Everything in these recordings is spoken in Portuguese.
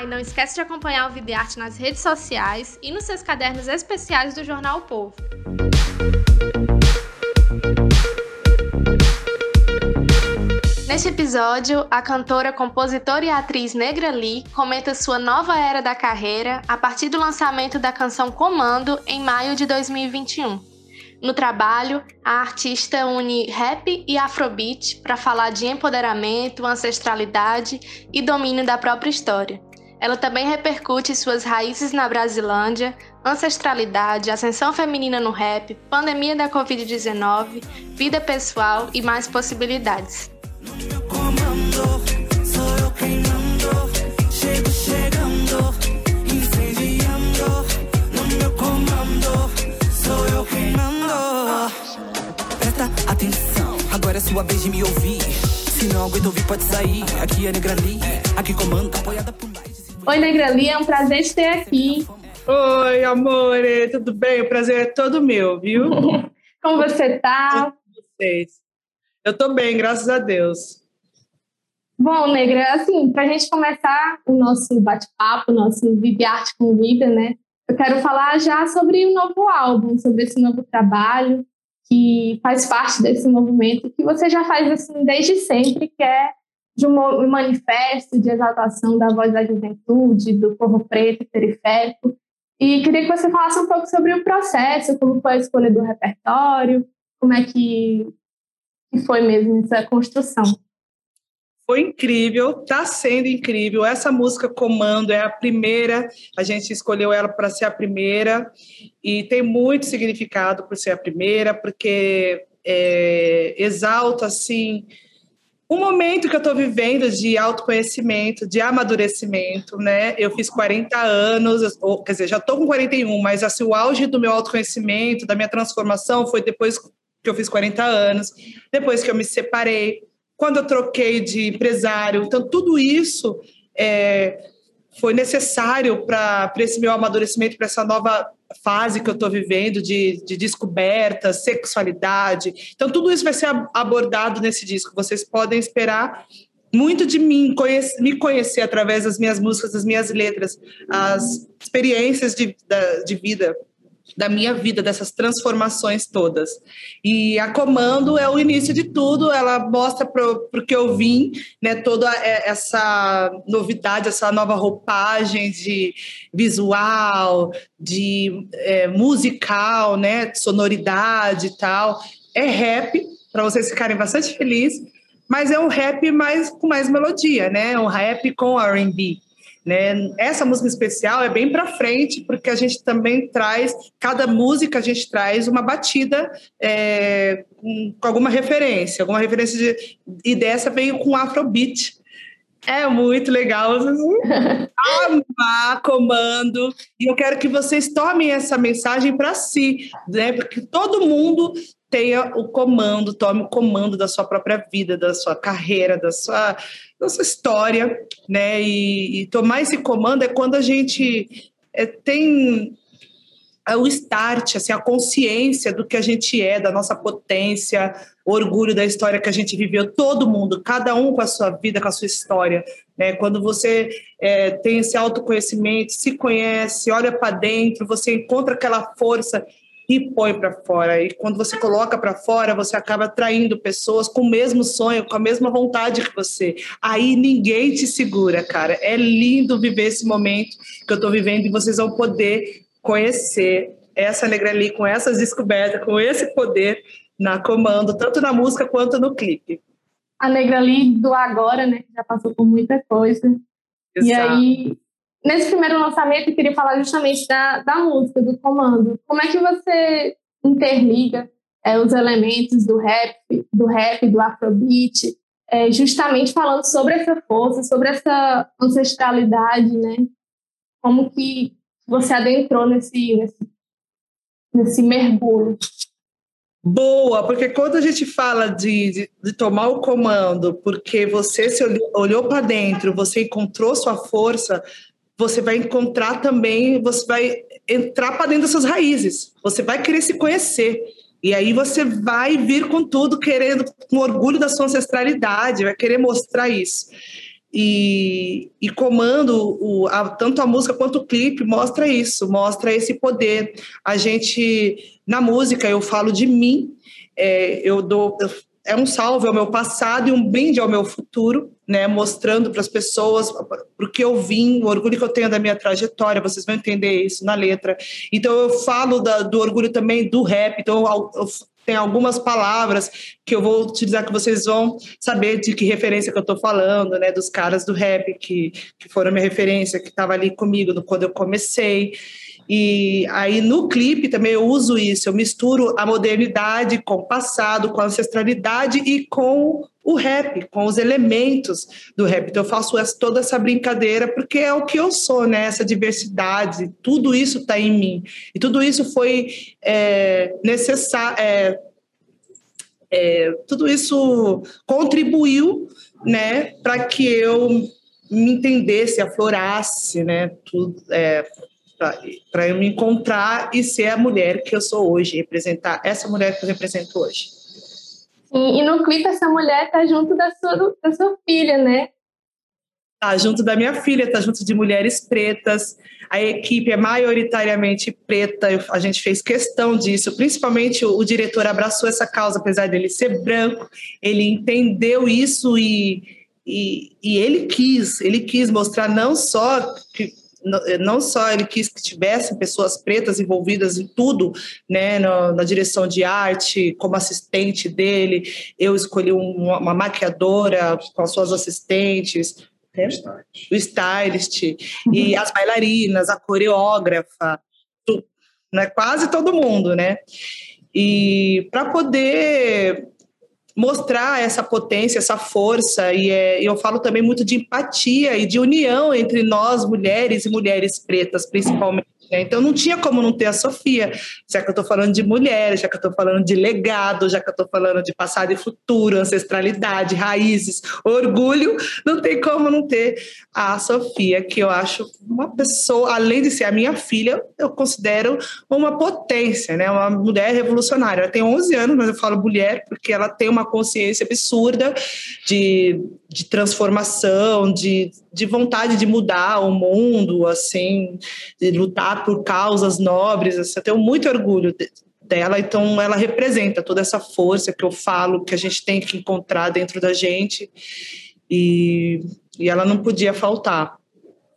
Ah, e não esquece de acompanhar o Vida e Arte nas redes sociais e nos seus cadernos especiais do jornal o Povo. Neste episódio, a cantora, compositora e atriz Negra Lee comenta sua nova era da carreira a partir do lançamento da canção Comando em maio de 2021. No trabalho, a artista une rap e afrobeat para falar de empoderamento, ancestralidade e domínio da própria história. Ela também repercute suas raízes na Brasilândia, ancestralidade, ascensão feminina no rap, pandemia da Covid-19, vida pessoal e mais possibilidades. Presta atenção, agora é sua vez de me ouvir. Se não aguenta ouvir, pode sair. Aqui é Negra Lee, aqui comanda, apoiada por. Oi, Negra Lee, é um prazer te ter aqui. Oi, amor, tudo bem? O prazer é todo meu, viu? Como você tá? Vocês. Eu tô bem, graças a Deus. Bom, Negra, assim, para a gente começar o nosso bate-papo, nosso Vive Arte com Vida, né? Eu quero falar já sobre o novo álbum, sobre esse novo trabalho que faz parte desse movimento que você já faz assim desde sempre, que é de um manifesto de exaltação da voz da juventude, do povo preto periférico. E queria que você falasse um pouco sobre o processo, como foi a escolha do repertório, como é que, que foi mesmo essa construção. Foi incrível, está sendo incrível. Essa música Comando é a primeira, a gente escolheu ela para ser a primeira, e tem muito significado por ser a primeira, porque é, exalta assim um momento que eu estou vivendo de autoconhecimento, de amadurecimento, né? Eu fiz 40 anos, ou, quer dizer, já estou com 41, mas assim, o auge do meu autoconhecimento, da minha transformação, foi depois que eu fiz 40 anos, depois que eu me separei, quando eu troquei de empresário. Então, tudo isso é, foi necessário para esse meu amadurecimento, para essa nova fase que eu estou vivendo de, de descoberta, sexualidade. Então, tudo isso vai ser abordado nesse disco. Vocês podem esperar muito de mim, conhece, me conhecer através das minhas músicas, das minhas letras, as experiências de, de vida da minha vida, dessas transformações todas. E a Comando é o início de tudo, ela mostra para que eu vim, né, toda essa novidade, essa nova roupagem de visual, de é, musical, né, sonoridade e tal. É rap, para vocês ficarem bastante felizes, mas é um rap mais com mais melodia, né? Um rap com R&B. Né? Essa música especial é bem para frente, porque a gente também traz, cada música a gente traz uma batida é, com, alguma referência, alguma referência de, e dessa veio com Afrobeat. É muito legal. Amar comando. E eu quero que vocês tomem essa mensagem para si, né? Porque todo mundo tenha o comando, tome o comando da sua própria vida, da sua carreira, da sua, da sua história, né? E, e tomar esse comando é quando a gente é, tem o start, assim, a consciência do que a gente é, da nossa potência, orgulho da história que a gente viveu, todo mundo, cada um com a sua vida, com a sua história. Né? Quando você é, tem esse autoconhecimento, se conhece, olha para dentro, você encontra aquela força e põe para fora. E quando você coloca para fora, você acaba atraindo pessoas com o mesmo sonho, com a mesma vontade que você. Aí ninguém te segura, cara. É lindo viver esse momento que eu estou vivendo e vocês vão poder conhecer essa Negra ali com essas descobertas, com esse poder na comando, tanto na música quanto no clipe. A Negra ali do agora, né, já passou por muita coisa. Exato. E aí Nesse primeiro lançamento, eu queria falar justamente da, da música, do comando. Como é que você interliga é, os elementos do rap, do rap, do afrobeat, é, justamente falando sobre essa força, sobre essa ancestralidade, né? Como que você adentrou nesse, nesse, nesse mergulho? Boa, porque quando a gente fala de, de, de tomar o comando, porque você se olhou, olhou para dentro, você encontrou sua força, você vai encontrar também, você vai entrar para dentro das suas raízes, você vai querer se conhecer. E aí você vai vir com tudo, querendo, com orgulho da sua ancestralidade, vai querer mostrar isso. E, e comando, o, a, tanto a música quanto o clipe, mostra isso, mostra esse poder. A gente, na música, eu falo de mim, é, eu dou. É um salve ao meu passado e um brinde ao meu futuro, né? Mostrando para as pessoas o que eu vim, o orgulho que eu tenho da minha trajetória, vocês vão entender isso na letra. Então eu falo da, do orgulho também do rap, então eu, eu tem algumas palavras que eu vou utilizar que vocês vão saber de que referência que eu estou falando, né? Dos caras do rap que, que foram minha referência, que estava ali comigo quando eu comecei. E aí no clipe também eu uso isso, eu misturo a modernidade com o passado, com a ancestralidade e com o rap, com os elementos do rap. Então eu faço essa, toda essa brincadeira porque é o que eu sou, né? Essa diversidade, tudo isso está em mim. E tudo isso foi é, necessário. É, é, tudo isso contribuiu, né, para que eu me entendesse, aflorasse, né, tudo, é, para eu me encontrar e ser a mulher que eu sou hoje, representar essa mulher que eu represento hoje. E, e no clipe essa mulher tá junto da sua, da sua filha, né? Tá junto da minha filha, tá junto de mulheres pretas. A equipe é maioritariamente preta, a gente fez questão disso, principalmente o, o diretor abraçou essa causa, apesar dele ser branco, ele entendeu isso e, e, e ele quis, ele quis mostrar não só que não só ele quis que tivessem pessoas pretas envolvidas em tudo, né, na, na direção de arte, como assistente dele, eu escolhi uma, uma maquiadora com as suas assistentes, né? o stylist, uhum. e as bailarinas, a coreógrafa, né, quase todo mundo, né? E para poder mostrar essa potência, essa força, e é, eu falo também muito de empatia e de união entre nós, mulheres e mulheres pretas, principalmente né? Então não tinha como não ter a Sofia, já que eu estou falando de mulheres, já que eu estou falando de legado, já que eu estou falando de passado e futuro, ancestralidade, raízes, orgulho, não tem como não ter a Sofia, que eu acho uma pessoa, além de ser a minha filha, eu considero uma potência, né? uma mulher revolucionária. Ela tem 11 anos, mas eu falo mulher porque ela tem uma consciência absurda de, de transformação, de, de vontade de mudar o mundo, assim, de lutar por causas nobres, assim, eu tenho muito orgulho dela, então ela representa toda essa força que eu falo, que a gente tem que encontrar dentro da gente, e, e ela não podia faltar.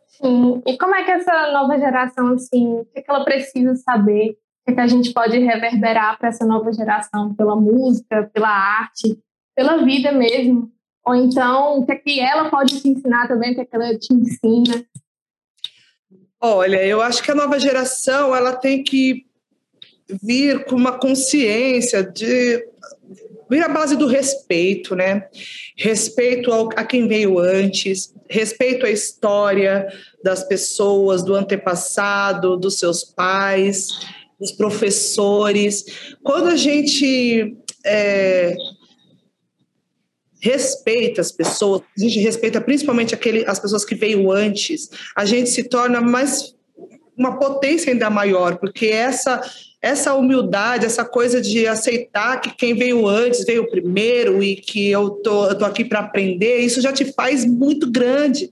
Sim, e como é que essa nova geração, assim, o que, é ela precisa saber, que, a gente pode reverberar para essa nova geração, pela música, pela arte, pela vida mesmo, ou então o que é que ela pode te ensinar também, o que, é que ela te ensina, Olha, eu acho que a nova geração ela tem que vir com uma consciência de vir à base do respeito, né? Respeito ao, a quem veio antes, respeito à história das pessoas, do antepassado, dos seus pais, dos professores. Quando a gente é, respeita as pessoas, a gente respeita principalmente aquele, as pessoas que veio antes, a gente se torna mais uma potência ainda maior, porque essa essa humildade, essa coisa de aceitar que quem veio antes veio primeiro e que eu tô, eu tô aqui para aprender, isso já te faz muito grande.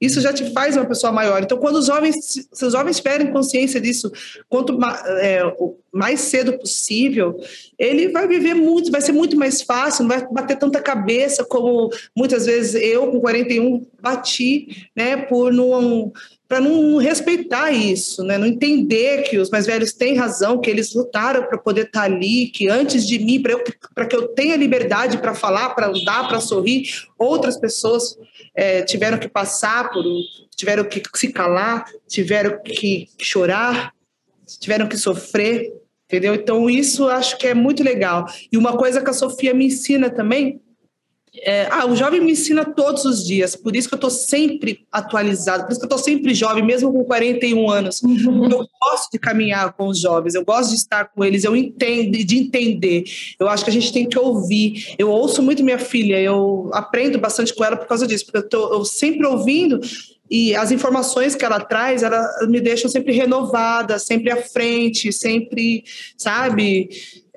Isso já te faz uma pessoa maior. Então, quando os jovens, se os jovens tiverem consciência disso, quanto é, mais cedo possível, ele vai viver muito, vai ser muito mais fácil, não vai bater tanta cabeça como muitas vezes eu, com 41, bati, né, por não para não respeitar isso, né? não entender que os mais velhos têm razão, que eles lutaram para poder estar tá ali, que antes de mim, para que eu tenha liberdade para falar, para andar, para sorrir, outras pessoas é, tiveram que passar por, tiveram que se calar, tiveram que chorar, tiveram que sofrer, entendeu? Então isso acho que é muito legal. E uma coisa que a Sofia me ensina também É, ah, o jovem me ensina todos os dias, por isso que eu estou sempre atualizado, por isso que eu estou sempre jovem, mesmo com 41 anos. Uhum. Eu gosto de caminhar com os jovens, eu gosto de estar com eles, eu entendo, de entender. Eu acho que a gente tem que ouvir. Eu ouço muito minha filha, eu aprendo bastante com ela por causa disso, porque eu, eu sempre ouvindo e as informações que ela traz, ela me deixam sempre renovada, sempre à frente, sempre, sabe?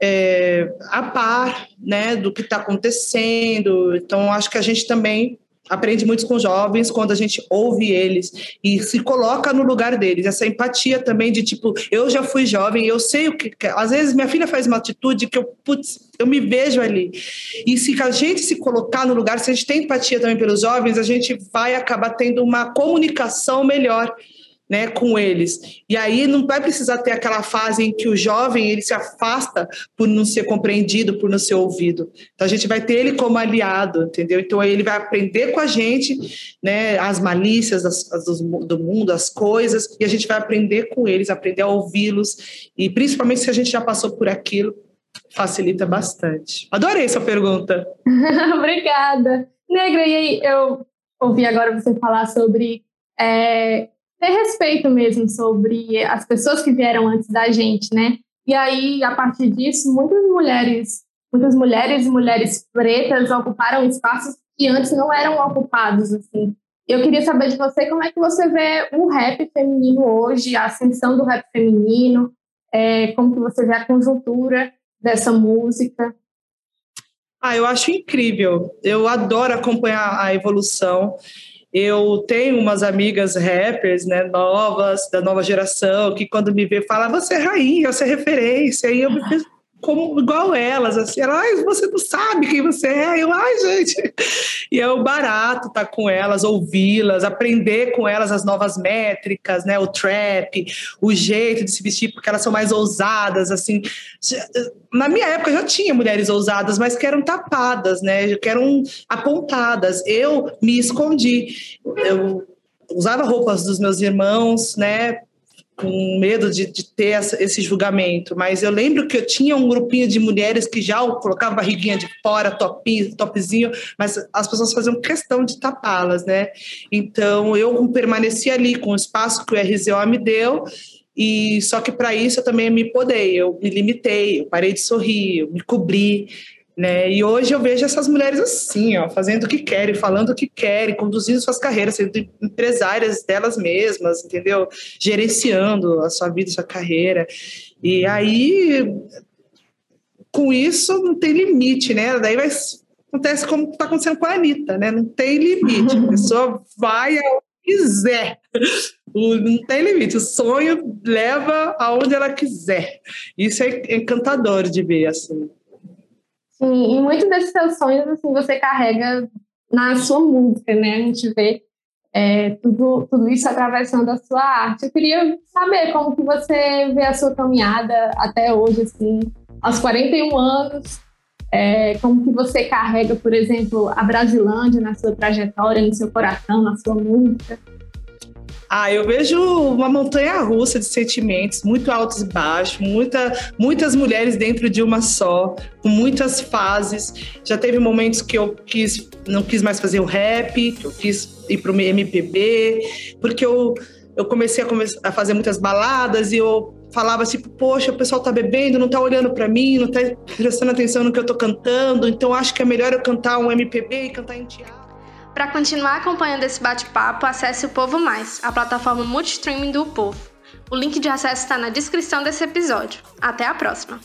é, a par né, do que está acontecendo. Então, acho que a gente também aprende muito com jovens quando a gente ouve eles e se coloca no lugar deles. Essa empatia também de tipo, eu já fui jovem, eu sei o que. Às vezes minha filha faz uma atitude que eu, putz, eu me vejo ali. E se a gente se colocar no lugar, se a gente tem empatia também pelos jovens, a gente vai acabar tendo uma comunicação melhor né, com eles. E aí não vai precisar ter aquela fase em que o jovem ele se afasta por não ser compreendido, por não ser ouvido. Então a gente vai ter ele como aliado, entendeu? Então ele vai aprender com a gente, né, as malícias das, as do mundo, as coisas, e a gente vai aprender com eles, aprender a ouvi-los, e principalmente se a gente já passou por aquilo, facilita bastante. Adorei essa pergunta. Obrigada. Negra, e aí eu ouvi agora você falar sobre é, ter respeito mesmo sobre as pessoas que vieram antes da gente, né? E aí, a partir disso, muitas mulheres, muitas mulheres e mulheres pretas ocuparam espaços que antes não eram ocupados, assim. Eu queria saber de você como é que você vê o rap feminino hoje, a ascensão do rap feminino, é, como que você vê a conjuntura dessa música. Ah, eu acho incrível. Eu adoro acompanhar a evolução. Eu tenho umas amigas rappers, né, novas, da nova geração, que quando me vê, fala, você é rainha, você é referência. E eu me fiz como igual elas, assim, ela, ai, você não sabe quem você é, eu, ai, gente, e é o barato estar tá com elas, ouvi-las, aprender com elas as novas métricas, né, o trap, o jeito de se vestir, porque elas são mais ousadas, assim, na minha época já tinha mulheres ousadas, mas que eram tapadas, né, que eram apontadas, eu me escondi, eu usava roupas dos meus irmãos, né, com medo de, de ter essa, esse julgamento, mas eu lembro que eu tinha um grupinho de mulheres que já colocavam barriguinha de fora, topinho, topzinho, mas as pessoas faziam questão de tapá-las, né? Então eu permaneci ali com o espaço que o RZO me deu, e só que para isso eu também me podei, eu me limitei, eu parei de sorrir, eu me cobri, né? E hoje eu vejo essas mulheres assim, ó, fazendo o que querem, falando o que querem, conduzindo suas carreiras, sendo empresárias delas mesmas, entendeu? Gerenciando a sua vida, sua carreira. E aí, com isso, não tem limite, né? Daí vai, acontece como está acontecendo com a Anitta, né? Não tem limite, a pessoa vai aonde quiser. Não tem limite, o sonho leva aonde ela quiser. Isso é encantador de ver, assim. Sim, e muitos desses seus sonhos assim, você carrega na sua música, né? A gente vê é, tudo, tudo isso atravessando a sua arte. Eu queria saber como que você vê a sua caminhada até hoje, assim, aos 41 anos, é, como que você carrega, por exemplo, a Brasilândia na sua trajetória, no seu coração, na sua música. Ah, eu vejo uma montanha russa de sentimentos, muito altos e baixos, muita, muitas mulheres dentro de uma só, com muitas fases. Já teve momentos que eu quis, não quis mais fazer o rap, que eu quis ir para o MPB, porque eu, eu comecei a, a fazer muitas baladas e eu falava tipo, poxa, o pessoal tá bebendo, não tá olhando para mim, não tá prestando atenção no que eu tô cantando, então acho que é melhor eu cantar um MPB e cantar em teatro. Para continuar acompanhando esse bate-papo, acesse o Povo Mais, a plataforma multistreaming do Povo. O link de acesso está na descrição desse episódio. Até a próxima!